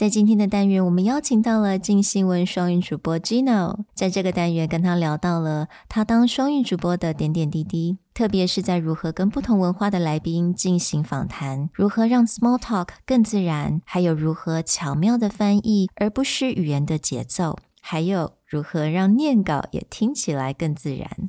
在今天的单元，我们邀请到了静新闻双语主播 Gino，在这个单元跟他聊到了他当双语主播的点点滴滴，特别是在如何跟不同文化的来宾进行访谈，如何让 small talk 更自然，还有如何巧妙的翻译而不失语言的节奏，还有如何让念稿也听起来更自然。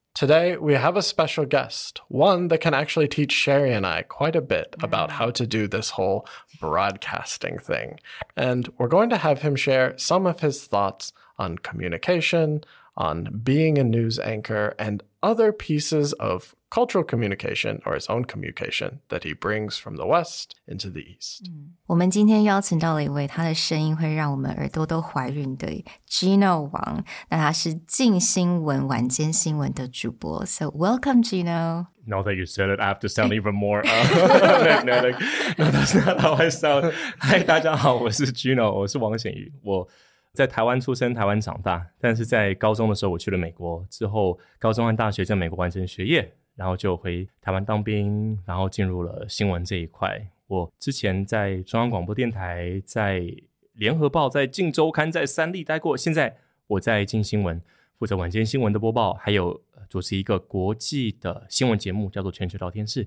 Today, we have a special guest, one that can actually teach Sherry and I quite a bit about mm. how to do this whole broadcasting thing. And we're going to have him share some of his thoughts on communication, on being a news anchor, and other pieces of cultural communication or his own communication that he brings from the West into the East. Mm. 我们今天邀请到了一位，他的声音会让我们耳朵都怀孕的 Gino 王。那他是镜新闻晚间新闻的主播。So welcome, Gino. Now that you said it, I have to sound even more uh, magnetic. No, that's not how I sound. Hi，大家好，我是 Gino，我是王显宇，我。在台湾出生，台湾长大，但是在高中的时候我去了美国，之后高中和大学在美国完成学业，然后就回台湾当兵，然后进入了新闻这一块。我之前在中央广播电台、在联合报、在镜周刊、在三立待过，现在我在镜新闻负责晚间新闻的播报，还有呃主持一个国际的新闻节目，叫做《全球聊天室》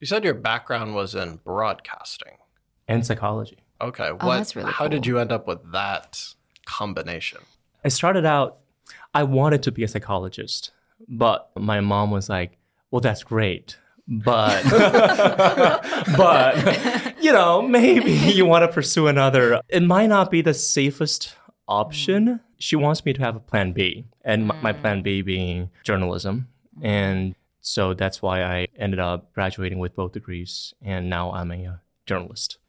You said your background was in broadcasting. and psychology. Okay, Oh, what? that's really how did you end up with that combination? I started out, I wanted to be a psychologist, but my mom was like, well, that's great. But, but, you know, maybe you want to pursue another. It might not be the safest option. Mm. She wants me to have a plan B, and my, my plan B mm. being journalism. Mm. And so that's why I ended up graduating with both degrees, and now I'm a uh,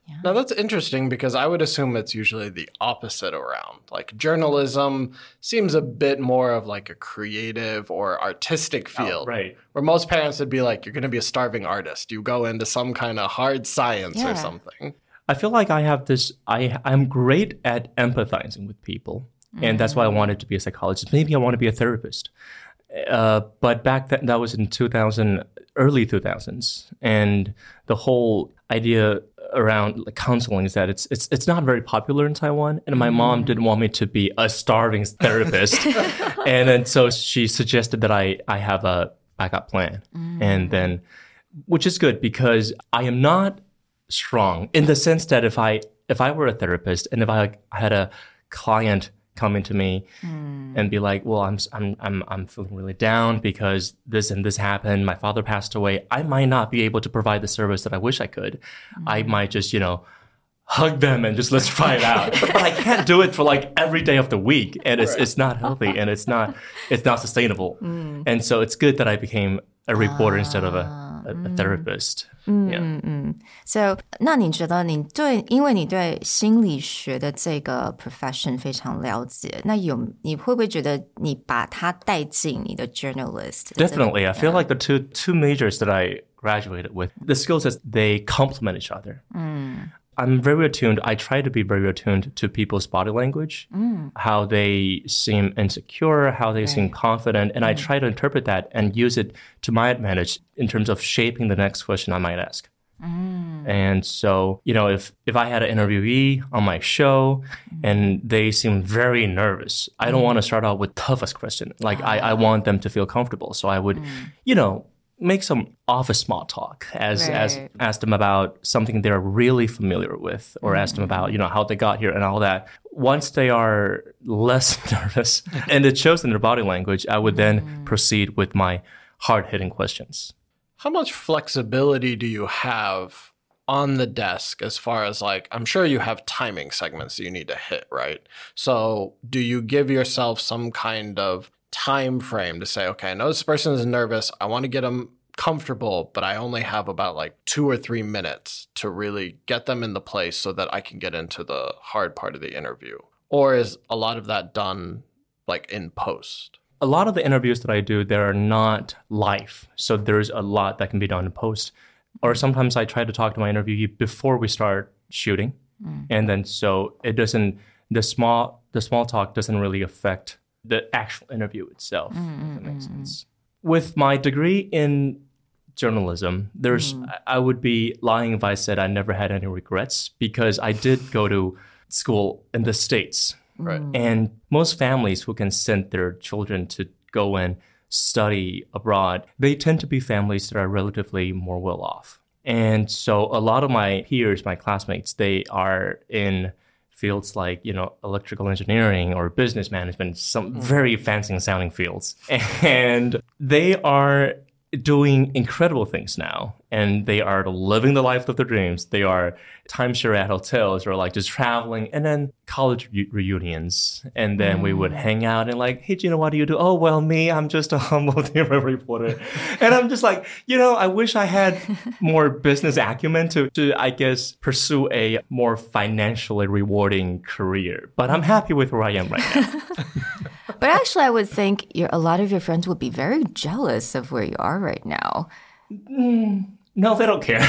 journalist. Now that's interesting because I would assume it's usually the opposite around. Like journalism seems a bit more of like a creative or artistic field. right. Where most parents would be like, you're going to be a starving artist. You go into some kind of hard science Yeah. or something. I feel like I have this. I I'm great at empathizing with people, and that's why I wanted to be a psychologist. Maybe I want to be a therapist. Uh, but back then, that was in 2000, early 2000s, and the whole idea around like, counseling is that it's it's it's not very popular in Taiwan, and my mom mm. didn't want me to be a starving therapist, and then so she suggested that I I have a backup plan, and mm. then which is good because I am not strong in the sense that if I if I were a therapist and if I had a client come into me hmm. and be like, "Well, I'm I'm I'm I'm feeling really down because this and this happened. My father passed away. I might not be able to provide the service that I wish I could. I hmm. might just, you know, hug them and just let's try it out. but I can't do it for like every day of the week, and it's it's not healthy and it's not it's not sustainable. Hmm. And so it's good that I became a reporter instead of a ah a, a therapist. yeah. So，那你觉得你对，因为你对心理学的这个 profession 非常了解，那有你会不会觉得你把它带进你的 journalist？ Definitely. I feel like the two two majors that I graduated with, the skill sets they complement each other. I'm very attuned. I try to be very attuned to people's body language, mm. how they seem insecure, how they seem confident, and I mm. try to interpret that and use it to my advantage in terms of shaping the next question I might ask. Mm. And so, you know, if if I had an interviewee on my show and they seem very nervous, I don't want to start out with toughest question. Like I, I ah. want them to feel comfortable. So I would, you know, make some office small talk as as ask them about something they're really familiar with or ask them about, you know, how they got here and all that. once they are less nervous and it shows in their body language, I would then mm. proceed with my hard hitting questions. How much flexibility do you have on the desk as far as like I'm sure you have timing segments that you need to hit, right? So, do you give yourself some kind of time frame to say, okay, I know this person is nervous. I want to get them comfortable, but I only have about like 2 or 3 minutes to really get them in the place so that I can get into the hard part of the interview? Or is a lot of that done like in post? a lot of the interviews that I do, they are not live. So there's a lot that can be done in post. Or sometimes I try to talk to my interviewee before we start shooting. Mm. And then so it doesn't the small the small talk doesn't really affect the actual interview itself, if that mm-hmm, makes mm-hmm. sense. With my degree in journalism, there's mm-hmm. I I would be lying if I said I never had any regrets because I did go to school in the States. Right. Mm. And most families who can send their children to go and study abroad, they tend to be families that are relatively more well off. And so a lot of my peers, my classmates, they are in fields like, you know, electrical engineering or business management, some hmm. very fancy sounding fields. And they are doing incredible things now and they are living the life of their dreams. They are timeshare at hotels or like just traveling and then college re- reunions. And then we would mm. hang out and like hey Gino what do you do? Oh well me i'm just a humble TV reporter. And i'm just like you know i wish i had more business acumen to, to i guess pursue a more financially rewarding career. But i'm happy with where i am right now But actually, I would think your, a lot of your friends would be very jealous of where you are right now. no they don't care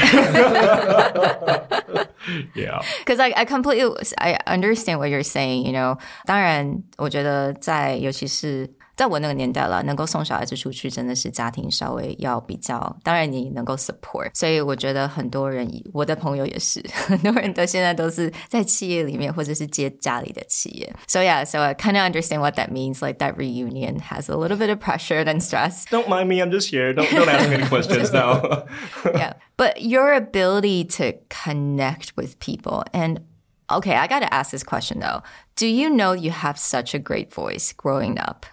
yeah Because I, I completely I understand what you're saying. You know，当然，我觉得在尤其是 在我那个年代了，能够送小孩子出去，真的是家庭稍微要比较，当然你能够 support。所以我觉得很多人，我的朋友也是，很多人都现在都是在企业里面或者是接家里的企业。So yeah, so I kind of understand what that means. Like that reunion has a little bit of pressure and stress. don't mind me i'm just here don't, don't ask me any questions now yeah. But your ability to connect with people and okay, I got to ask this question though. Do you know you have such a great voice growing up?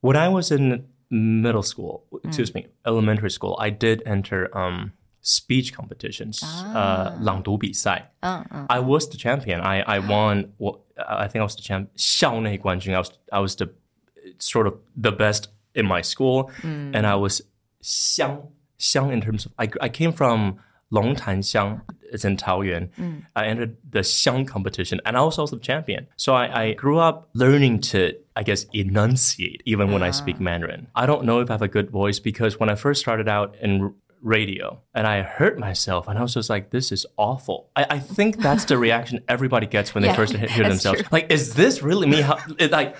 When I was in middle school, excuse me, elementary school, I did enter um, speech competitions, uh, 朗读比赛. I was the champion. I, I won. Well, I think I was the champ. 校内冠军. I was I was the sort of the best in my school, and I was 乡乡 in terms of I I came from Longtan Xiang. It's in Taoyuan. I entered the Xiang competition and I was also the champion. So I, I grew up learning to I guess, enunciate even when. I ah. speak Mandarin. I don't know if I have a good voice because when I first started out in radio and I hurt myself and I was just like, this is awful. I, I think that's the reaction everybody gets when yeah, they first hear themselves. True. Like, is this really me? How, like,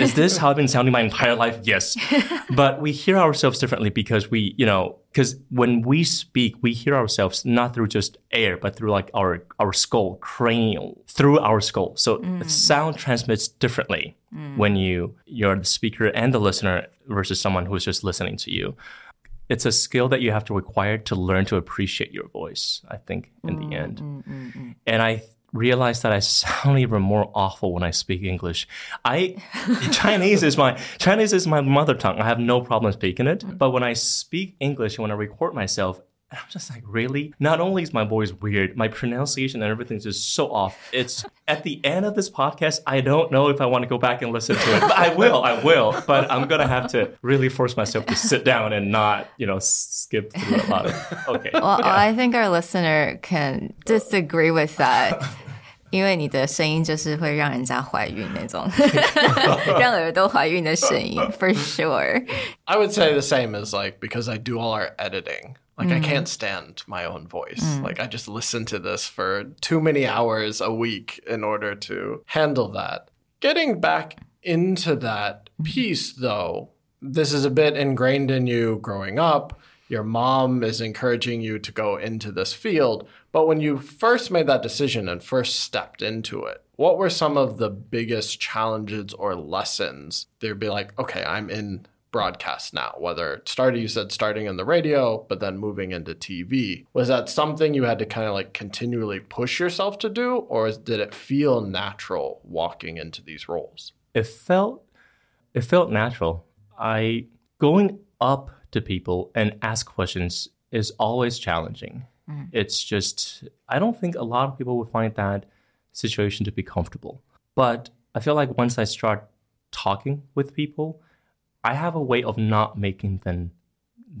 is this how I've been sounding my entire life? Yes. But we hear ourselves differently because we, you know, because when we speak, we hear ourselves not through just air, but through like our our skull, cranial, through our skull. So mm. sound transmits differently mm. when you you're the speaker and the listener versus someone who's just listening to you. It's a skill that you have to acquire to learn to appreciate your voice, I think, in the end. Mm, and I realized that I sound even more awful when I speak English. I Chinese is my Chinese is my mother tongue. I have no problem speaking it. Mm. But when I speak English and when I record myself, I'm just like, really? Not only is my voice weird, my pronunciation and everything's just so off. It's at the end of this podcast, I don't know if I want to go back and listen to it. But I will, I will. But I'm gonna have to really force myself to sit down and not, you know, s- skip through a lot of okay. Well, I think our listener can disagree with that. 因为你的声音就是会让人家怀孕那种，让耳朵怀孕的声音，for sure。 I would say the same as like because I do all our editing. Like I mm. can't stand my own voice. Mm. Like I just listen to this for too many hours a week in order to handle that. Getting back into that mm. piece though, this is a bit ingrained in you growing up. Your mom is encouraging you to go into this field, but when you first made that decision and first stepped into it, what were some of the biggest challenges or lessons? There'd be like, okay, I'm in broadcast now, whether it started, you said starting in the radio, but then moving into TV. Was that something you had to kind of like continually push yourself to do, or did it feel natural walking into these roles? It felt it felt natural. I going up to people and ask questions is always challenging. Mm. It's just I don't think a lot of people would find that situation to be comfortable. But I feel like once I start talking with people, I have a way of not making them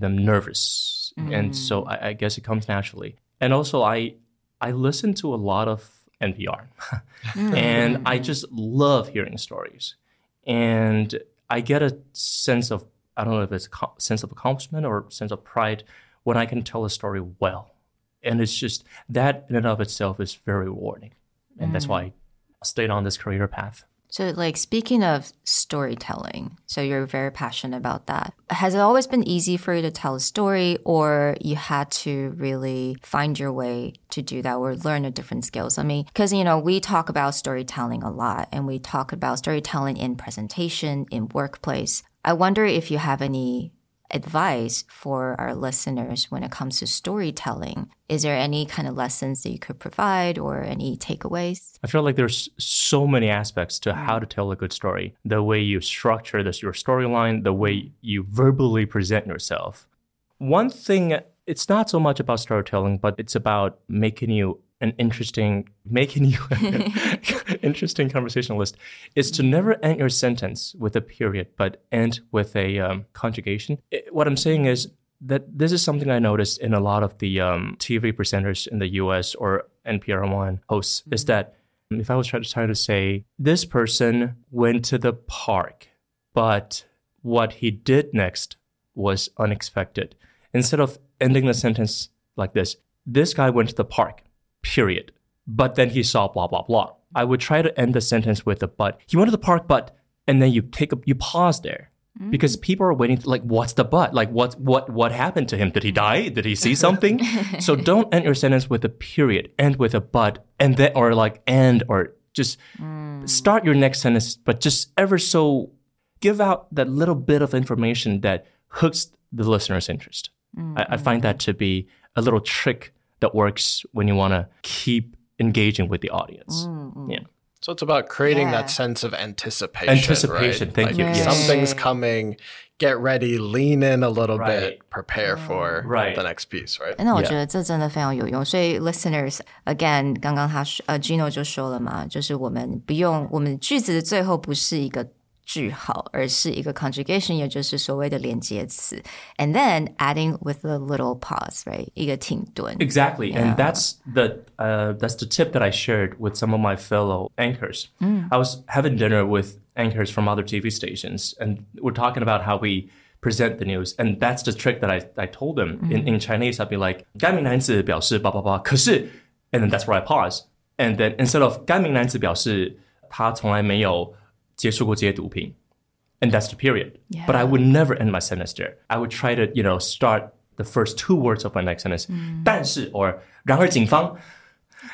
them nervous, mm. and so I, I, guess it comes naturally. And also, I I listen to a lot of NPR, mm. and I just love hearing stories, and I get a sense of I don't know if it's a sense of accomplishment or sense of pride when I can tell a story well, and it's just that in and of itself is very rewarding, and mm. that's why I stayed on this career path. So, like, speaking of storytelling, so you're very passionate about that. Has it always been easy for you to tell a story, or you had to really find your way to do that or learn a different skills? I mean, because, you know, we talk about storytelling a lot and we talk about storytelling in presentation, in workplace. I wonder if you have any advice for our listeners when it comes to storytelling? Is there any kind of lessons that you could provide or any takeaways? I feel like there's so many aspects to how mm. to tell a good story. The way you structure this your storyline, the way mm. you verbally present yourself. One thing it's not so much about storytelling, but it's about making you an interesting, making you interesting conversationalist is to never end your sentence with a period, but end with a um, conjugation. It, what I'm saying is that this is something I noticed in a lot of the um, TV presenters in the US or NPR One hosts mm-hmm. is that if I was trying to, try to say, this person went to the park, but what he did next was unexpected. Instead of ending the sentence like this, this guy went to the park period. But then he saw blah, blah, blah. I would try to end the sentence with a but. He went to the park, but, and then you take a, you pause there. Mm. Because people are waiting, to, like, what's the but? Like, what, what, what happened to him? Did he die? Did he see something? so don't end your sentence with a period, end with a but, and then, or like, end, or just mm. start your next sentence, but just ever so give out that little bit of information that hooks the listener's interest. Mm-hmm. I, I, find that to be a little trick that works when you want to keep engaging with the audience. Mm-hmm. Yeah. So it's about creating yeah. that sense of anticipation. Anticipation, right? thank like you. Yes. Something's coming. Get ready, lean in a little right. bit, prepare for right. the next piece, right? 那我觉得这真的非常有用。所以 listeners again，刚刚他呃 Gino 就说了嘛，就是我们不用我们句子的最后不是一个 句号，而是一个 conjugation，也就是所谓的连接词，and then adding with a little pause, right？一个停顿。Exactly, yeah. and that's the uh, that's the tip that I shared with some of my fellow anchors. Mm. I was having dinner with anchors from other TV stations, and we're talking about how we present the news. And that's the trick that I, I told them. Mm. In, in Chinese, I'd be like, 该名男子表示叭叭叭，可是 and then that's where I pause. And then instead of 该名男子表示他从来没有 接触过这些毒品，and that's the period. Yeah. But I would never end my sentence there. I would try to, you know, start the first two words of my next sentence. 但是 or 然而警方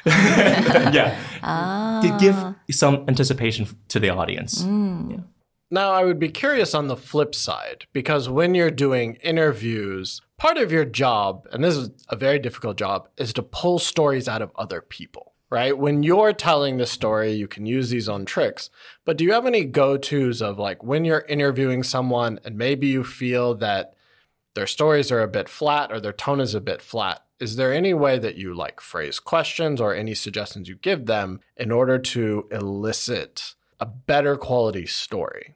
yeah. Ah. Give some anticipation to the audience. Mm. Yeah. Now, I would be curious on the flip side, because when you're doing interviews, part of your job, and this is a very difficult job, is to pull stories out of other people right? When you're telling the story, you can use these own tricks. But do you have any go tos of like when you're interviewing someone and maybe you feel that their stories are a bit flat or their tone is a bit flat? Is there any way that you like phrase questions or any suggestions you give them in order to elicit a better quality story?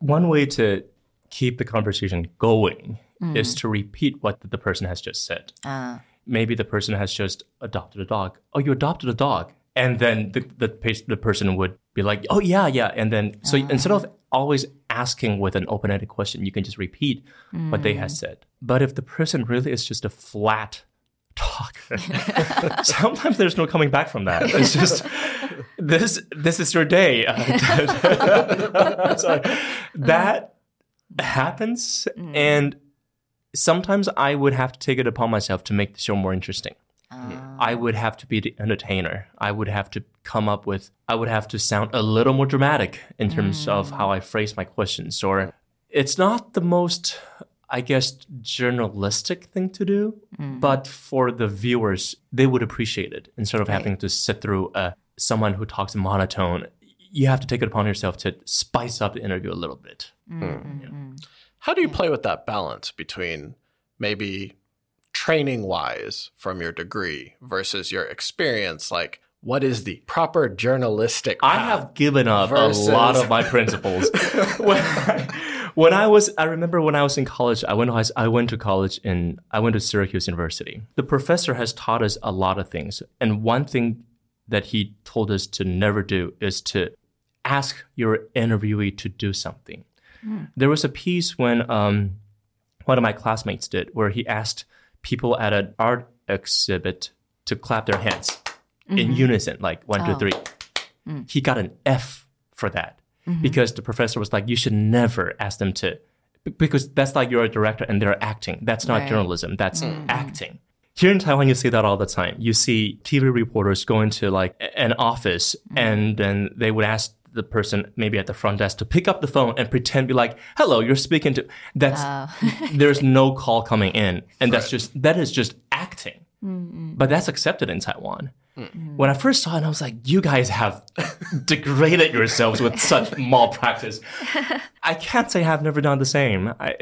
One way to keep the conversation going mm. is to repeat what the person has just said. Uh maybe the person has just adopted a dog. Oh, you adopted a dog. And then the, the, the person would be like, oh, yeah, yeah. And then, so uh instead of always asking with an open ended question, you can just repeat mm. what they have mm. said. But if the person really is just a flat talker, sometimes there's no coming back from that. It's just, this, this is your day. so that happens. Mm. And sometimes I would have to take it upon myself to make the show more interesting. Uh. I would have to be the entertainer. I would have to come up with, I would have to sound a little more dramatic in terms mm. of how I phrase my questions. Or It's not the most, I guess, journalistic thing to do, but for the viewers, they would appreciate it instead of having to sit through uh, someone who talks in monotone. You have to take it upon yourself to spice up the interview a little bit. How do you hmm. play with that balance between maybe training wise from your degree versus your experience? Like, what is the proper journalistic? I have given up versus- a lot of my principles. when, when I was, I remember when I was in college, I went to I went to college in, I went to Syracuse University. The professor has taught us a lot of things, and one thing that he told us to never do is to ask your interviewee to do something. Hmm. There was a piece when um, one of my classmates did where he asked people at an art exhibit to clap their hands in mm-hmm. unison, like one, two, Oh. three. Hmm. He got an F for that mm-hmm. because the professor was like, you should never ask them to, because that's like you're a director and they're acting. That's not Right. journalism, that's hmm. acting. Here in Taiwan, you see that all the time. You see TV reporters go into like an office and then they would ask the person maybe at the front desk to pick up the phone and pretend be like, hello, you're speaking to, that's, there's no call coming in. And that's just, that is just acting. But that's accepted in Taiwan. When I first saw it, I was like, you guys have degraded yourselves with such malpractice. I can't say I've never done the same. I,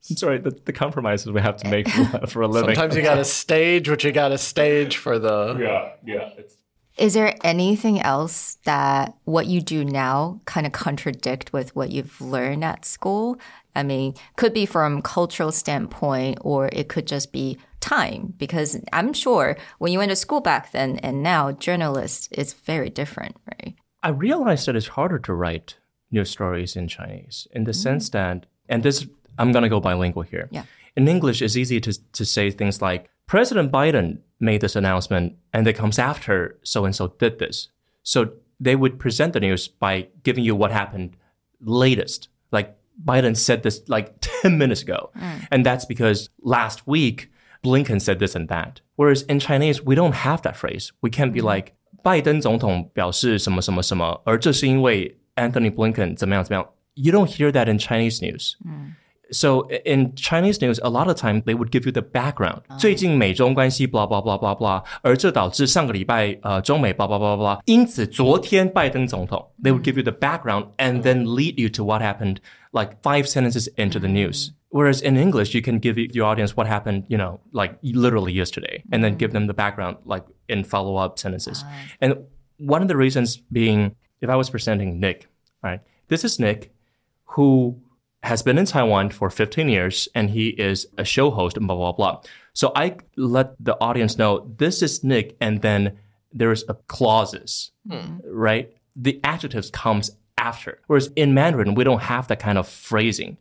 sorry, the, the compromises we have to make for, for a living. Sometimes you got to stage what you got to stage for the. yeah, yeah. It's, Is there anything else that what you do now kind of contradict with what you've learned at school? I mean, could be from cultural standpoint or it could just be time because I'm sure when you went to school back then and now journalist is very different, right? I realized that it's harder to write news stories in Chinese in the mm-hmm. sense that, and this, I'm going to go bilingual here. Yeah. In English, it's easy to, to say things like, President Biden made this announcement and it comes after so and so did this. So they would present the news by giving you what happened latest. Like Biden said this like 10 minutes ago. And that's because last week, Blinken said this and that. Whereas in Chinese, we don't have that phrase. We can't be like, 拜登总统表示什么什么什么，而这是因为 Anthony Blinken 怎么样怎么样。You don't hear that in Chinese news. So in Chinese news, a lot of time they would give you the background. 最近美中关系 blah blah blah blah blah，而这导致上个礼拜呃中美 blah blah blah blah。因此昨天拜登总统 they would give you the background and then lead you to what happened like five sentences into the news. Whereas in English, you can give your audience what happened, you know, like literally yesterday, and then give them the background like in follow up sentences. And one of the reasons being, if I was presenting Nick, right, this is Nick who has been in Taiwan for 15 years and he is a show host and blah, blah, blah. So I let the audience know this is Nick and then there's a clauses, right? The adjectives comes after. Whereas in Mandarin, we don't have that kind of phrasing.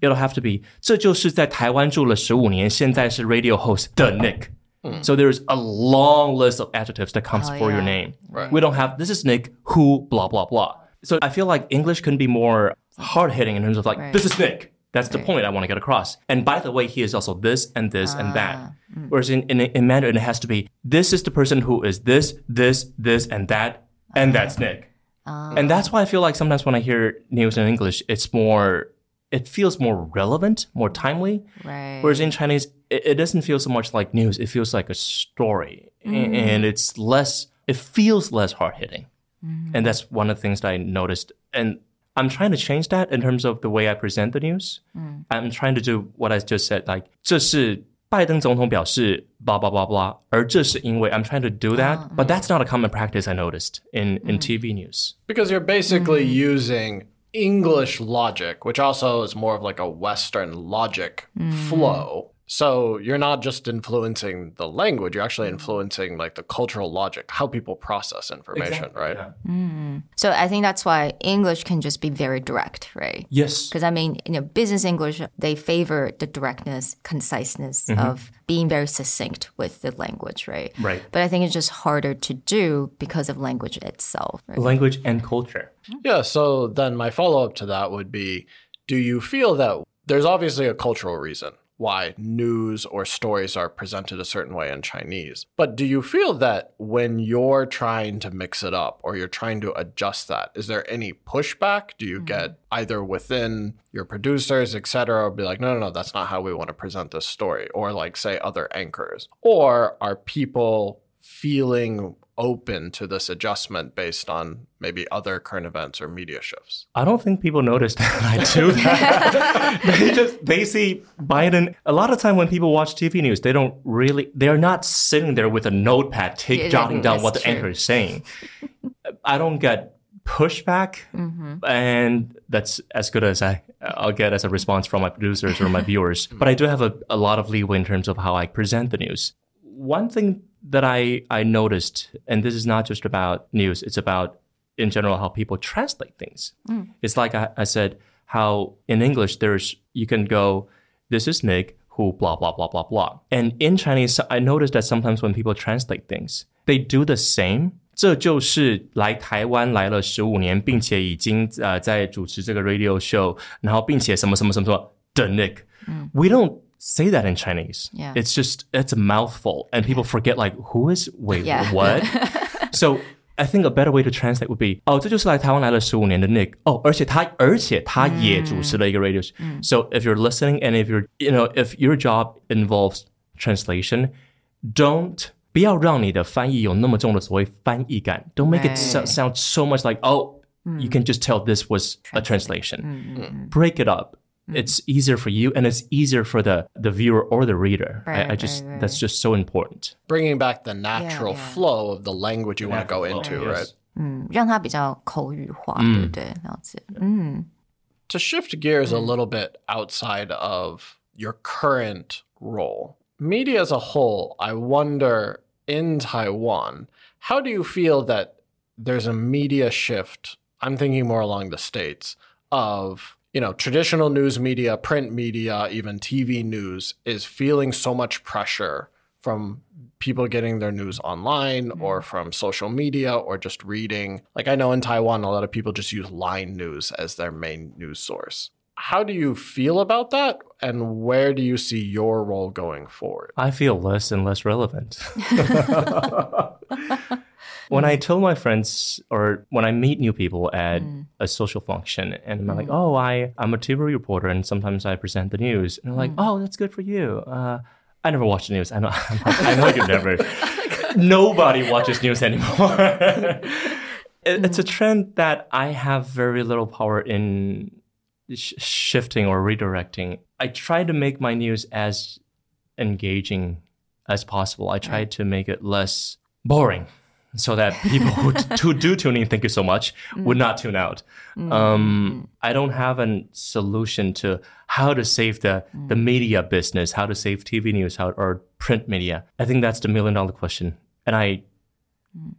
It'll have to be 这就是在台湾住了十五年，现在是 radio host 的 Nick. So there's a long list of adjectives that comes Oh, for your yeah. name. Right. We don't have this is Nick who blah blah blah. So I feel like English can be more hard hitting in terms of like Right. this is Nick. That's the point I want to get across. And by the way, he is also this and this and ah, that. Ah, Whereas in, in in Mandarin, it has to be this is the person who is this, this, this, and that, and ah. that's Nick. Ah. And that's why I feel like sometimes when I hear news in English, it's more, it feels more relevant, more timely. Right. Whereas in Chinese, it, it doesn't feel so much like news. It feels like a story, A- mm. and it's less. It feels less hard hitting, and that's one of the things that I noticed. And I'm trying to change that in terms of the way I present the news. I'm trying to do what I just said, like 这是拜登总统表示 blah blah blah blah，而这是因为 I'm trying to do that, but that's not a common practice I noticed in in TV news. Because you're basically using English logic, which also is more of like a Western logic flow. so you're not just influencing the language, you're actually influencing like the cultural logic, how people process information, right? Yeah. Mm. so I think that's why English can just be very direct, right? Yes. Because I mean, you know, business English, they favor the directness, conciseness mm-hmm. of being very succinct with the language, right? Right. But I think it's just harder to do because of language itself. Right? Language and culture. Mm-hmm. Yeah, so then my follow up to that would be do you feel that there's obviously a cultural reason why news or stories are presented a certain way in Chinese. But do you feel that when you're trying to mix it up or you're trying to adjust that, is there any pushback? Do you mm-hmm. get either within your producers, et cetera, be like, no, no, no, that's not how we want to present this story, or like say other anchors? Or are people feeling open to this adjustment based on maybe other current events or media shifts? I don't think people notice that I do that. they just they see Biden. A lot of time when people watch TV news, they don't really they're not sitting there with a notepad, take Yeah, jotting down what the true. anchor is saying. I don't get pushback, Mm-hmm. and that's as good as I I'll get as a response from my producers or my viewers. But I do have a, a lot of leeway in terms of how I present the news. One thing that I I noticed, and this is not just about news, it's about in general how people translate things. It's like I, I said, how in English there's you can go, this is Nick who blah blah blah blah blah. And in Chinese, I noticed that sometimes when people translate things, they do the same. 这就是来台湾来了十五年，并且已经呃在主持这个 radio show，然后并且什么什么什么什么的 Nick。We don't say that in Chinese. Yeah. It's just it's a mouthful, and people forget like who is wait Yeah. what. so I think a better way to translate would be 哦，这就是来台湾来了十五年的 Nick 哦，而且他而且他也主持了一个 radio show. So if you're listening and if you're you know if your job involves translation, don't 不要让你的翻译有那么重的所谓翻译感. Don't make it so, Right. sound so much like oh you can just tell this was a translation. Break it up. It's easier for you and it's easier for the the viewer or the reader. Right, I, I just right, right. that's just so important. Bringing back the natural yeah. flow of the language you want to go Natural flow, into, yes. right? 嗯，让它比较口语化，对不对？了解。嗯 To shift gears a little bit outside of your current role, media as a whole, I wonder in Taiwan, how do you feel that there's a media shift? I'm thinking more along the states of, you know, traditional news media, print media, even TV news is feeling so much pressure from people getting their news online mm-hmm. or from social media or just reading. Like I know in Taiwan, a lot of people just use Line News as their main news source. How do you feel about that? And where do you see your role going forward? I feel less and less relevant. when I mm-hmm. tell my friends or when I meet new people at mm. a social function and I'm like, mm. oh, I, I'm a TV reporter and sometimes I present the news. And they're like, mm. oh, that's good for you. Uh, I never watch the news. I know, I know you never. Oh Nobody watches news anymore. It- it's a trend that I have very little power in sh- shifting or redirecting. I try to make my news as engaging as possible. I try to make it less boring so that people who, who do tune in, thank you so much, would mm. not tune out. Mm. Um, mm. I don't have a solution to how to save the, the media business, how to save TV news how, or print media. I think that's the million dollar question. And I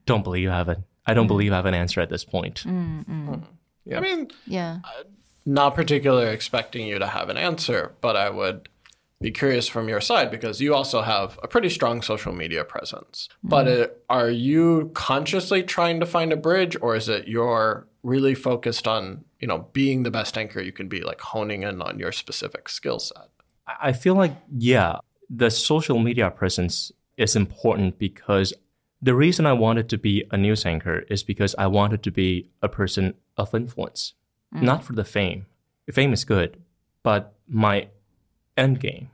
don't believe I have it. I don't believe I have an answer at this point. I mean, Yeah. not particularly expecting you to have an answer, but I would be curious from your side because you also have a pretty strong social media presence. But uh, are you consciously trying to find a bridge, or is it you're really focused on you know being the best anchor you can be, like honing in on your specific skill set? I feel like, yeah, the social media presence is important because the reason I wanted to be a news anchor is because I wanted to be a person of influence, not for the fame. Fame is good, but my end game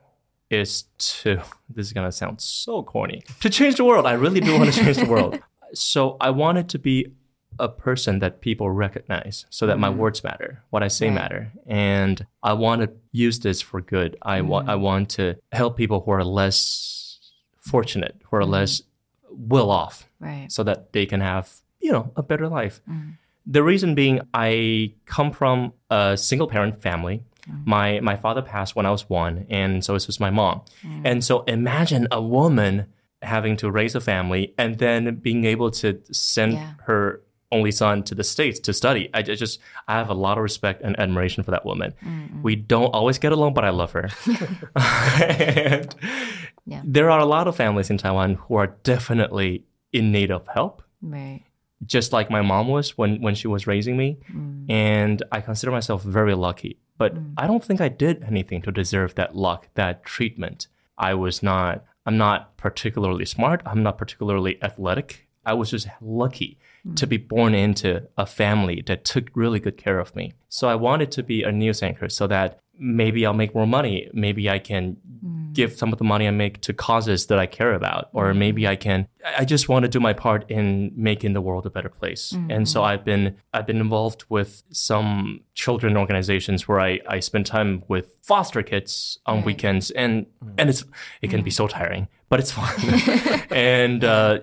is to, this is going to sound so corny, to change the world. I really do want to change the world. So I wanted to be a person that people recognize so that my mm-hmm. words matter, what I say Right. matter. And I want to use this for good. I want mm-hmm. I want to help people who are less fortunate, who are mm-hmm. less well off Right. so that they can have, you know, a better life. The reason being I come from a single parent family. My my father passed when I was one, and so it was my mom. Mm. And so imagine a woman having to raise a family and then being able to send Yeah. her only son to the states to study. I just I have a lot of respect and admiration for that woman. We don't always get along, but I love her. and Yeah. there are a lot of families in Taiwan who are definitely in need of help Right. just like my mom was when when she was raising me mm. And I consider myself very lucky. But mm. I don't think I did anything to deserve that luck, that treatment. I was not, I'm not particularly smart. I'm not particularly athletic. I was just lucky mm. to be born into a family that took really good care of me. So I wanted to be a news anchor so that maybe I'll make more money. Maybe I can mm. Give some of the money I make to causes that I care about, or mm. maybe I can. I just want to do my part in making the world a better place. And so mm-hmm. I've been I've been involved with some children organizations where I I spend time with foster kids on weekends, and mm. and it's it can be so mm. tiring, but it's fun. and uh,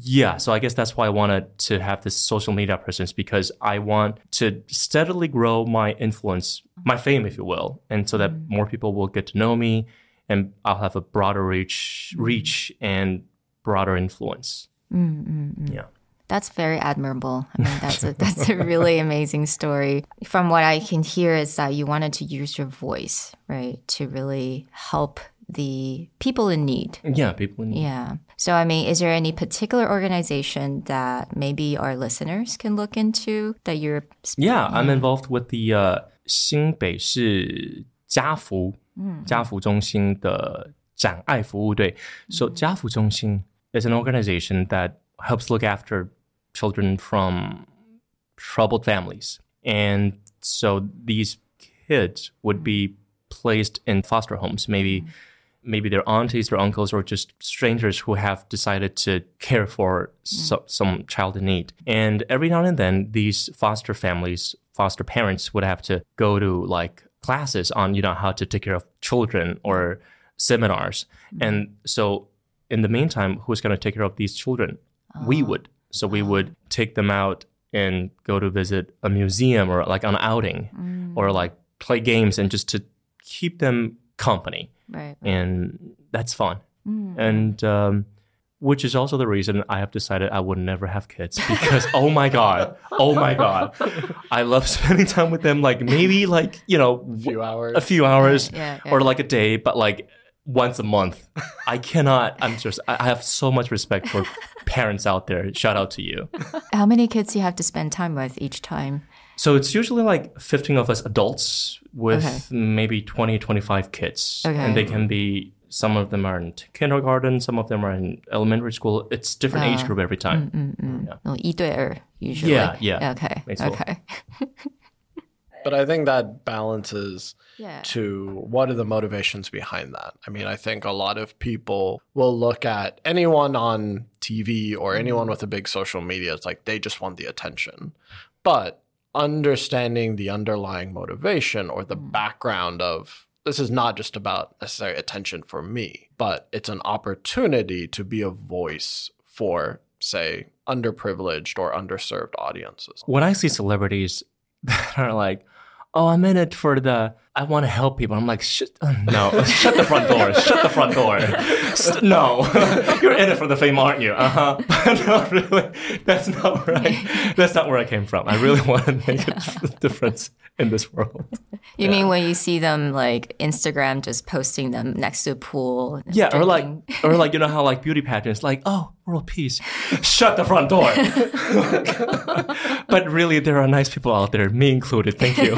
yeah, so I guess that's why I wanted to have this social media presence because I want to steadily grow my influence, my fame, if you will, and so that more people will get to know me, and I'll have a broader reach, reach and broader influence. Yeah. That's very admirable. I mean, that's a, that's a really amazing story. From what I can hear, is that you wanted to use your voice, right, to really help the people in need. Yeah, people. In, Yeah. So, I mean, is there any particular organization that maybe our listeners can look into that you're? Yeah, I'm involved with the uh, 新北市 家福家福中心的展爱服务队。So 家福中心 is an organization that helps look after children from troubled families, and so these kids would be placed in foster homes, maybe. Maybe their aunties or uncles or just strangers who have decided to care for so, some child in need. And every now and then, these foster families, foster parents would have to go to like classes on, you know, how to take care of children or seminars. Mm-hmm. And so, in the meantime, who's going to take care of these children? We oh, would. So, we would take them out and go to visit a museum or like an outing mm. or like play games and just to keep them company Right. and that's fun. Mm. And um, which is also the reason I have decided I would never have kids because oh my god, oh my god, I love spending time with them. Like maybe like you know A few hours. a few hours Yeah, yeah, or like a day, but like once a month. I cannot. I'm just. I I have so much respect for parents out there. Shout out to you. How many kids do you have to spend time with each time? So it's usually like 15 of us adults with Okay. maybe 20, 25 kids. Okay. And they can be, some of them are in kindergarten, some of them are in elementary school. It's different age group every time. Yeah. 哦，一对二 usually. Yeah, yeah. Okay. 没错。 Okay. But I think that balances Yeah. to what are the motivations behind that. I mean, I think a lot of people will look at anyone on TV or anyone with a big social media, it's like they just want the attention. But understanding the underlying motivation or the background of this is not just about necessary attention for me, but it's an opportunity to be a voice for, say, underprivileged or underserved audiences. When I see celebrities that are like, oh, I'm in it for the, I want to help people. I'm like, shut, no, shut the front door. Shut the front door. No, you're in it for the fame, aren't you? Uh huh. But no, really, that's not where I, that's not where I came from. I really want to make a difference in this world. You mean when you see them like Instagram just posting them next to a pool? Yeah, or like, or like, you know how like beauty pageants, like, oh, world peace, shut the front door. but really, there are nice people out there, me included. Thank you.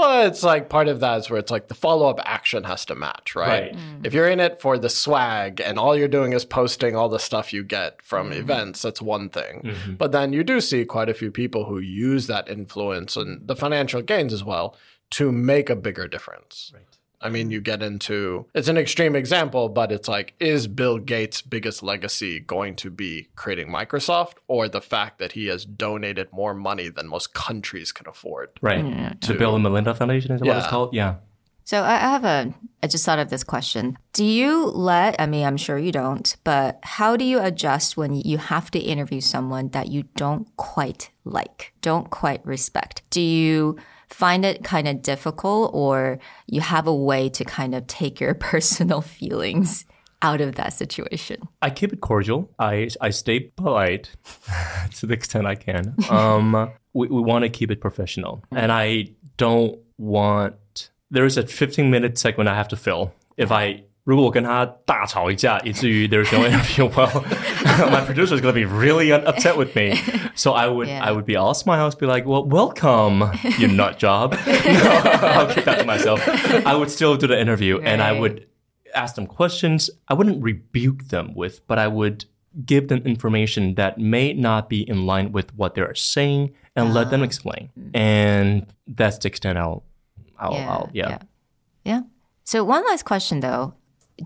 Well, it's like part of that is where it's like the follow up action has to match, right? Right. Mm. If you're in it for the swag and all you're doing is posting all the stuff you get from mm-hmm. events, that's one thing. Mm-hmm. But then you do see quite a few people who use that influence and the financial gains as well to make a bigger difference. Right. I mean, mm-hmm. you get into it's an extreme example, but it's like, is Bill Gates' biggest legacy going to be creating Microsoft or the fact that he has donated more money than most countries can afford? Right. The Bill and Melinda Foundation is what it's called. Yeah. So I I have a, I just thought of this question. Do you let, I mean, I'm sure you don't, but how do you adjust when you have to interview someone that you don't quite like, don't quite respect? Do you find it kind of difficult or you have a way to kind of take your personal feelings out of that situation? I keep it cordial. I I stay polite to the extent I can. Um, we we want to keep it professional, and I don't want. There is a 15 minute segment I have to fill. If I 如果我跟他大吵一架，以至于 there's no interview, well, my producer is going to be really upset with me. So I would Yeah. I would be all smiles, be like, "Well, welcome, you nut job." no, I'll keep that to myself. I would still do the interview, and I Right. would ask them questions. I wouldn't rebuke them with, but I would give them information that may not be in line with what they're saying, and let Ah. them explain. And that's the extent I'll, I'll, I'll yeah. yeah. Yeah. So one last question though.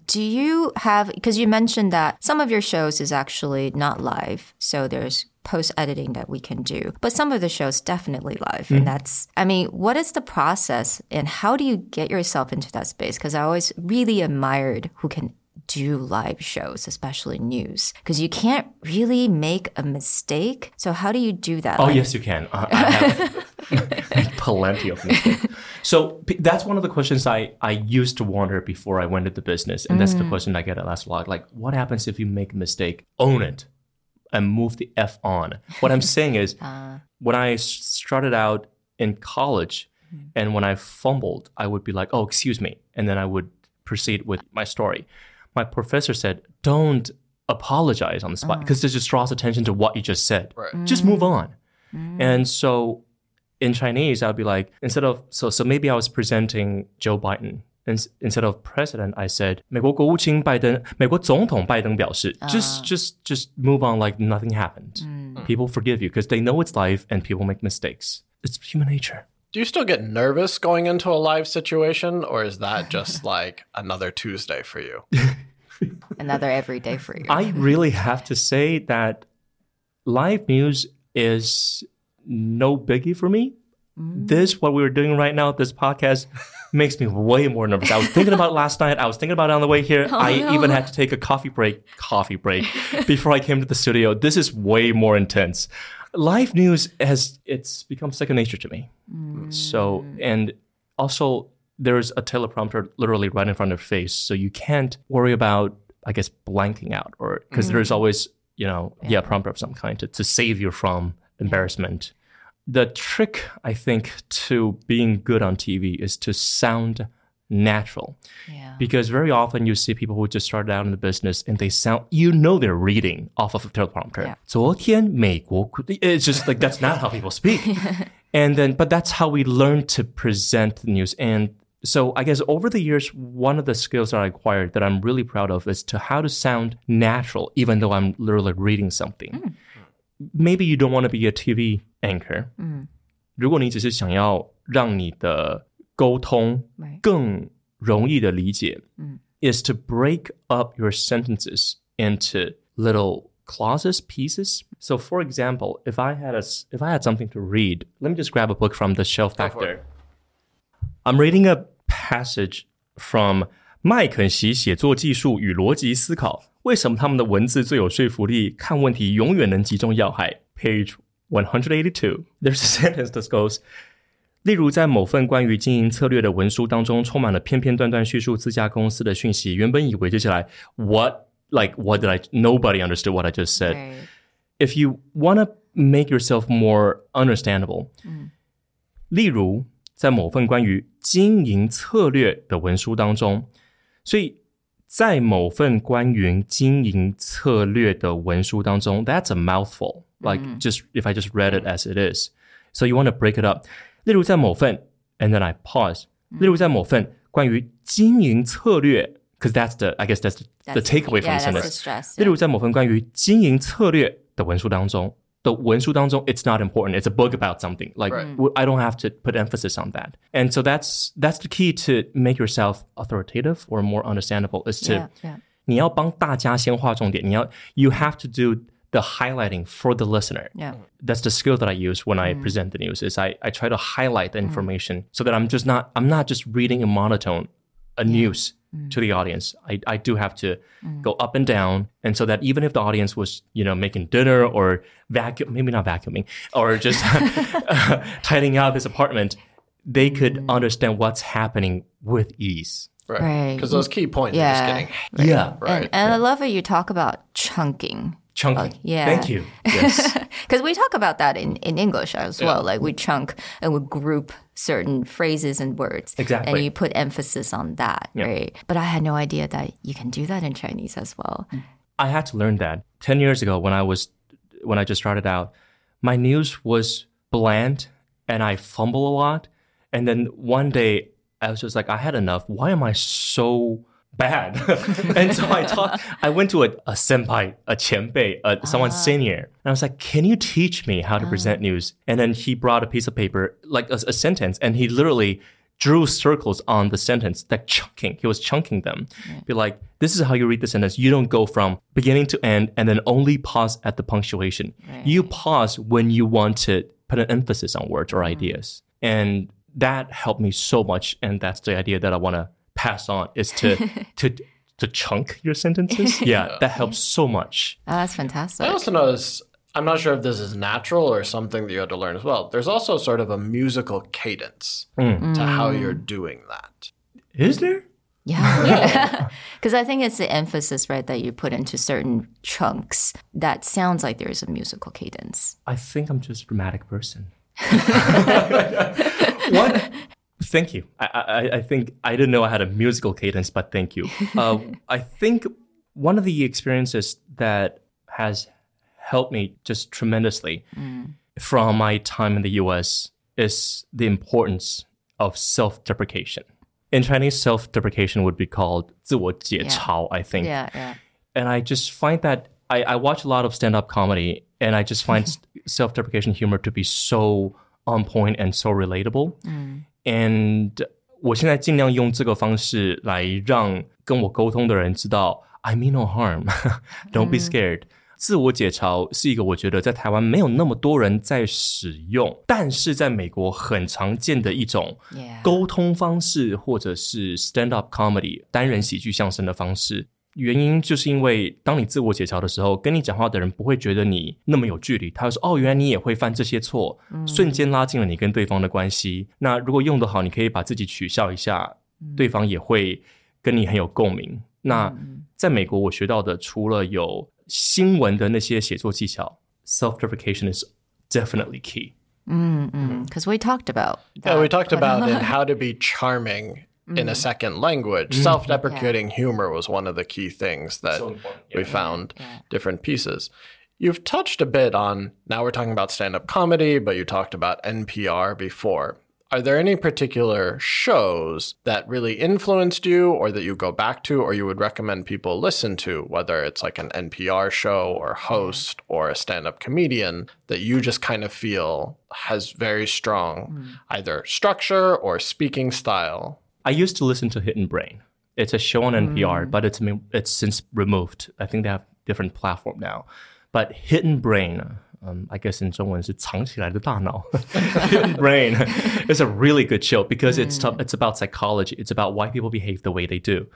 do you have because you mentioned that some of your shows is actually not live, so there's post editing that we can do. But some of the shows definitely live. And that's I mean, what is the process and how do you get yourself into that space? Because I always really admired who can do live shows, especially news, because you can't really make a mistake. So how do you do that? Oh Like- yes, you can. Uh, I have plenty of mistakes. So p- that's one of the questions I I used to wonder before I went into business, and that's the mm. question I get asked a lot. Like, what happens if you make a mistake? Own it and move the f on. What I'm saying is, uh. when I started out in college, mm-hmm. and when I fumbled, I would be like, "Oh, excuse me," and then I would proceed with my story. My professor said, "Don't apologize on the spot ah. because this just draws attention to what you just said. Right. Just move on." Mm. And so in Chinese, I'd be like, instead of so so maybe I was presenting Joe Biden. And instead of president, I said 美国国务卿拜登，美国总统拜登表示 just just just move on like nothing happened. People forgive you because they know it's life and people make mistakes. It's human nature. Do you still get nervous going into a live situation, or is that just like another Tuesday for you? another everyday for you. I really have to say that live news is no biggie for me. This, what we were doing right now, this podcast makes me way more nervous. I was thinking about it last night. I was thinking about it on the way here. Oh, I even had to take a coffee break, coffee break before I came to the studio. This is way more intense. Live news has, it's become second nature to me. So, mm. and also there's a teleprompter literally right in front of your face. So you can't worry about, I guess, blanking out or because mm. there's always, you know, yeah, prompter of some kind to, to save you from embarrassment. The trick, I think, to being good on TV is to sound natural. yeah. Because very often you see people who just started out in the business and they sound, you know, they're reading off of a teleprompter. Yeah. 昨天美国 It's just like that's not how people speak. and then, but that's how we learn to present the news. And so I guess over the years, one of the skills that I acquired that I'm really proud of is to how to sound natural, even though I'm literally reading something. Maybe you don't want to be a TV anchor. 如果你只是想要让你的沟通 Right. 更容易的理解 is to break up your sentences into little clauses, pieces. So, for example, if I had a s- if I had something to read, let me just grab a book from the shelf back for there. I'm reading a passage from 麦肯锡写作技术与逻辑思考。 为什么他们的文字最有说服力？看问题永远能击中要害。Page one hundred eighty-two. There's a sentence that goes. 例如，在某份关于经营策略的文书当中，充满了片片段段叙述自家公司的讯息。原本以为接下来 what like what did I nobody understood what I just said. Right. If you want to make yourself more understandable，、例如在某份关于经营策略的文书当中，所以 在某份关于经营策略的文书当中，that's a mouthful. Like just if I just read it as it is, so you want to break it up. 例如在某份，and then I pause. 例如在某份关于经营策略，because that's the I guess that's the, the That's- takeaway from yeah, the that's the sentence. stress. 例如在某份关于经营策略的文书当中。 的文书当中, it's not important. It's a book about something. Like Right. w- I don't have to put emphasis on that. And so that's that's the key to make yourself authoritative or more understandable is to Yeah, yeah. 你要帮大家先划重点。你要 you have to do the highlighting for the listener. Yeah. That's the skill that I use when I present the news. Is I, I try to highlight the information so that I'm just not I'm not just reading in monotone a news to the audience. I, I do have to go up and down, and so that even if the audience was you know making dinner or vacuum maybe not vacuuming or just tidying out this apartment, they could mm. understand what's happening with ease. Right. Because those key points are Yeah. just getting Yeah. right. And, and I love how you talk about chunking. Chunky. yeah. Thank you. Yes. Because we talk about that in, in English as well. Like we chunk and we group certain phrases and words. Exactly. And you put emphasis on that, right? But I had no idea that you can do that in Chinese as well. Mm. I had to learn that 10 years ago when I was when I just started out. My news was bland and I fumble a lot. And then one day I was just like, I had enough. Why am I so bad? and so I talked, I went to a, a senpai, a qianbei, a, someone ah. senior. And I was like, can you teach me how to ah. present news? And then he brought a piece of paper, like a, a sentence, and he literally drew circles on the sentence, like chunking. He was chunking them. Be like, this is how you read the sentence. You don't go from beginning to end and then only pause at the punctuation. You pause when you want to put an emphasis on words or ah. ideas. And that helped me so much. And that's the idea that I want to pass on is to to to chunk your sentences. Yeah, that helps so much. Oh, that's fantastic. I also notice, I'm not sure if this is natural or something that you had to learn as well. There's also sort of a musical cadence mm. to how mm. you're doing that. Is there? Yeah. Because I think it's the emphasis, right, that you put into certain chunks that sounds like there's a musical cadence. I think I'm just a dramatic person. what? Thank you. I, I, I think I didn't know I had a musical cadence, but thank you. Uh, I think one of the experiences that has helped me just tremendously from my time in the US is the importance of self deprecation. In Chinese, self deprecation would be called 自我解嘲, I think Yeah, yeah. and I just find that I, I watch a lot of stand up comedy, and I just find self deprecation humor to be so on point and so relatable. And 我现在尽量用这个方式来让跟我沟通的人知道，I mean no harm, don't be scared. 自我解嘲是一个我觉得在台湾没有那么多人在使用，但是在美国很常见的一种沟通方式，或者是 stand up comedy 单人喜剧相声的方式。原因就是因为当你自我解嘲的时候，跟你讲话的人不会觉得你那么有距离，他会说：“哦，原来你也会犯这些错。”瞬间拉近了你跟对方的关系。那如果用得好，你可以把自己取笑一下，对方也会跟你很有共鸣。那在美国，我学到的除了有新闻的那些写作技巧，self deprecation is definitely key。Because we talked about that. Yeah, we talked about how to be charming in a mm-hmm. second language. Mm-hmm. Self deprecating humor was one of the key things that So important, we found different pieces. You've touched a bit on now we're talking about stand up comedy, but you talked about NPR before. Are there any particular shows that really influenced you or that you go back to or you would recommend people listen to, whether it's like an NPR show or host or a stand up comedian that you just kind of feel has very strong mm. either structure or speaking style? I used to listen to Hidden Brain. It's a show on NPR, but it's it's since removed. I think they have different platform now. But Hidden Brain, um, I guess in 中文是藏起来的大脑. Hidden Brain is a really good show because it's tough, it's about psychology. It's about why people behave the way they do.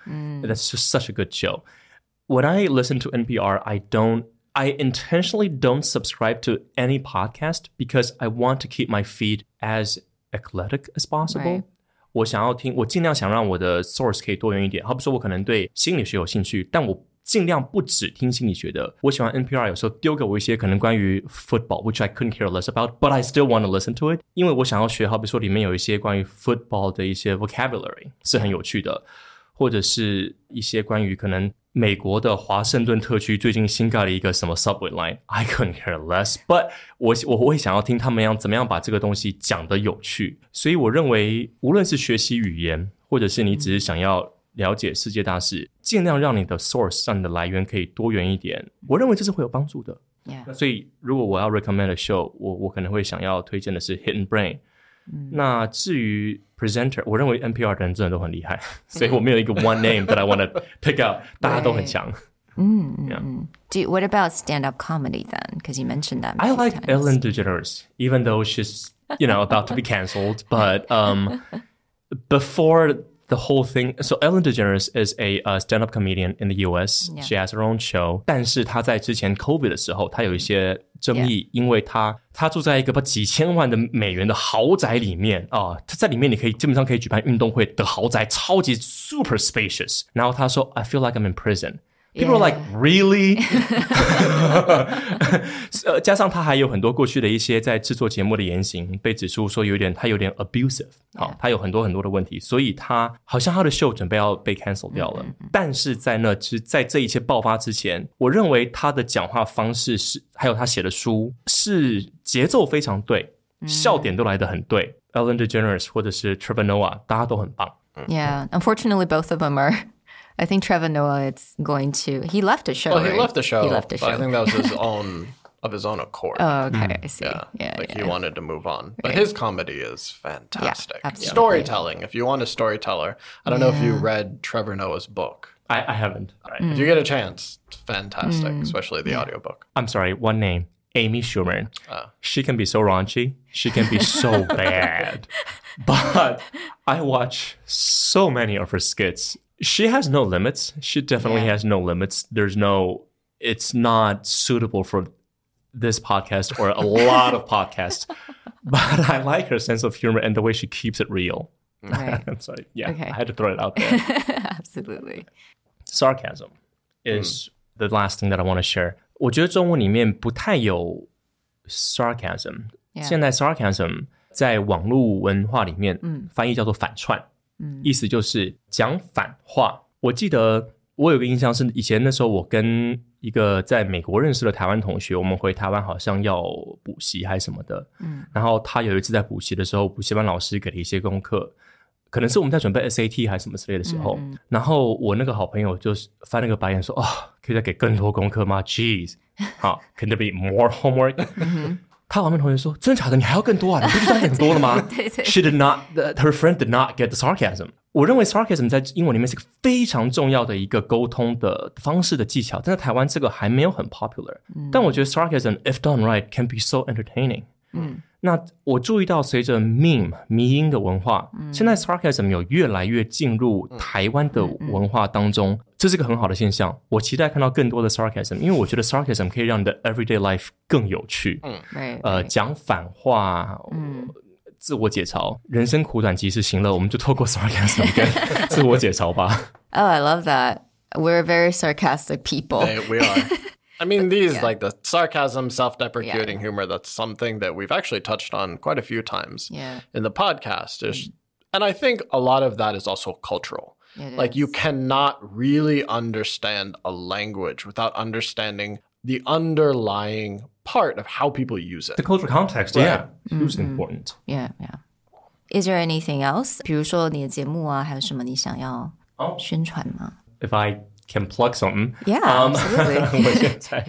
That's just such a good show. When I listen to NPR, I don't I intentionally don't subscribe to any podcast because I want to keep my feed as eclectic as possible. Right. 我想要听，我尽量想让我的 source 可以多元一点。好比说，我可能对心理学有兴趣，但我尽量不只听心理学的。我喜欢 NPR，有时候丢给我一些可能关于 football，which I couldn't care less about，but I still want to listen to it，因为我想要学。好比说，里面有一些关于 football 的一些 vocabulary 是很有趣的，或者是一些关于可能美国的华盛顿特区最近新盖了一个什么 subway line，I couldn't care less，but 我我我会想要听他们要怎么样把这个东西讲得有趣，所以我认为无论是学习语言，或者是你只是想要了解世界大事，尽量让你的 source 让你的来源可以多元一点，我认为这是会有帮助的。Yeah. 所以如果我要 recommend a show，我我可能会想要推荐的是 Hidden Brain。那至于 presenter，我认为 NPR 的人真的都很厉害，所以我没有一个 one name that I want to pick out，大家都很强。 Do you, what about stand-up comedy then? Because you mentioned that. I many like times. Ellen DeGeneres, even though she's you know about to be canceled. But um, before the whole thing, so Ellen DeGeneres is a uh, stand-up comedian in the U.S. Yeah. She has her own show. 但是她在之前 COVID 的时候，她有一些争议因为她她住在一个不几千万的美元的豪宅里面啊，她在里面你可以基本上可以举办运动会的豪宅，超级 super spacious。然后她说，I feel like I'm in prison。 People are like, really? 呃，加上他还有很多过去的一些在制作节目的言行被指出说有点他有点 abusive，好，他有很多很多的问题，所以他好像他的秀准备要被 cancel 掉了。但是在那之在这一切爆发之前，我认为他的讲话方式是，还有他写的书是节奏非常对，笑点都来得很对。Ellen DeGeneres 或者是 Trevor Noah，大家都很棒。 Yeah, unfortunately, both of them are. I think Trevor Noah it's going to. He left the show. Well, he right? left the show. He left the but I think that was his own of his own accord. Oh, okay, I see. yeah, Yeah, like yeah. he wanted to move on. But his comedy is fantastic. absolutely. Storytelling. If you want a storyteller, I don't know if you read Trevor Noah's book. I I haven't. Right. Mm. If you get a chance, it's fantastic, especially the audiobook. I'm sorry, one name. Amy Schumer. She can be so raunchy. She can be so bad. But I watch so many of her skits. She has no limits. She definitely Yeah. has no limits. There's no, it's not suitable for this podcast or a lot of podcasts. But I like her sense of humor and the way she keeps it real. Right. I'm sorry. Yeah, Okay. I had to throw it out there. Absolutely. sarcasm is the last thing that I want to share. 我觉得中文里面不太有 sarcasm。 Yeah. 现在 sarcasm 在网络文化里面，翻译叫做反串， 意思就是讲反话。我记得我有个印象是，以前那时候我跟一个在美国认识的台湾同学，我们回台湾好像要补习还是什么的，嗯，然后他有一次在补习的时候，补习班老师给了一些功课，可能是我们在准备 SAT 还是什么之类的时候，然后我那个好朋友就是翻了个白眼说：“哦，可以再给更多功课吗？Jeez，好，Can there be more homework？” 他旁边同学说：“真的假的？你还要更多啊？你不是已经很多了吗对对？”She did not, her friend did not get the sarcasm. 我认为 sarcasm 在英文里面是个非常重要的一个沟通的方式的技巧，但在台湾这个还没有很 popular。但我觉得 sarcasm if done right can be so entertaining。 嗯，那我注意到，随着 meme 迷音的文化，现在 sarcasm 有越来越进入台湾的文化当中，这是个很好的现象。我期待看到更多的 sarcasm，因为我觉得 sarcasm 可以让你的 everyday life 更有趣。嗯，呃，讲反话，嗯，自我解嘲，人生苦短，及时行乐，我们就透过 sarcasm 跟自我解嘲吧。Oh, I love that. We're very sarcastic people. We are. I mean, these like the sarcasm, self-deprecating humor. That's something that we've actually touched on quite a few times Yeah. in the podcast. Is, and I think a lot of that is also cultural. It like you is. cannot really understand a language without understanding the underlying part of how people use The it. cultural context, yeah, hugely important. Yeah, yeah. Is there anything else? 比如说你的节目啊，还有什么你想要哦宣传吗？ If I can plug something. Yeah, um, absolutely. 我现在，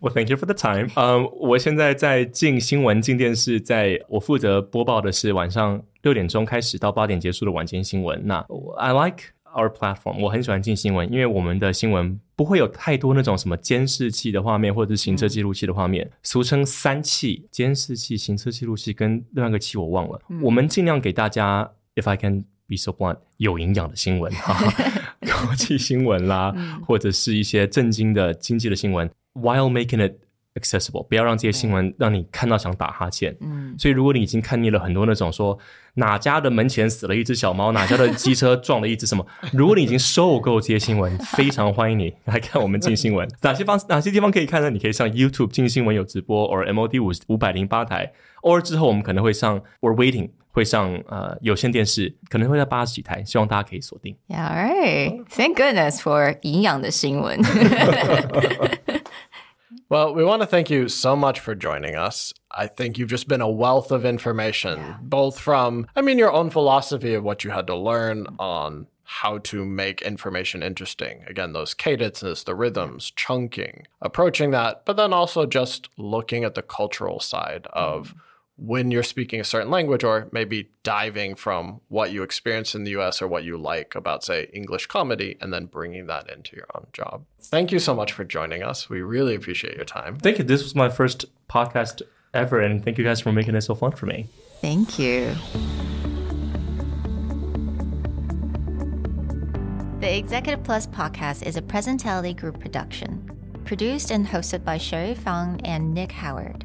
我 thank you for the time。嗯，我现在在镜新闻镜电视，在我负责播报的是晚上六点钟开始到八点结束的晚间新闻。那 I like our platform，我很喜欢镜新闻，因为我们的新闻不会有太多那种什么监视器的画面，或者是行车记录器的画面，嗯、俗称三器：监视器、行车记录器跟另外一个器我忘了。嗯、我们尽量给大家，if I can be so blunt，有营养的新闻哈。国际新闻啦，或者是一些震惊的经济的新闻，while making it accessible，不要让这些新闻让你看到想打哈欠。嗯，所以如果你已经看腻了很多那种说哪家的门前死了一只小猫，哪家的机车撞了一只什么，如果你已经受够这些新闻，非常欢迎你 来看我们进新闻。哪些方哪些地方可以看呢？你可以上 YouTube 进新闻有直播，or MOD 五五百零八台，偶尔之后我们可能会上 or waiting 会上呃有线电视，可能会在八十几台，希望大家可以锁定。 Yeah, all right. Thank goodness for 营养的新闻。 Well, we want to thank you so much for joining us. I think you've just been a wealth of information, both from, I mean, your own philosophy of what you had to learn on how to make information interesting. Again, those cadences, the rhythms, chunking, approaching that, but then also just looking at the cultural side of when you're speaking a certain language or maybe diving from what you experience in the US or what you like about, say, English comedy and then bringing that into your own job. Thank you so much for joining us. We really appreciate your time. Thank you. This was my first podcast ever, and thank you guys for making it so fun for me. Thank you. The Executive Plus podcast is a Presentality Group production, produced and hosted by Sherry Fang and Nick Howard.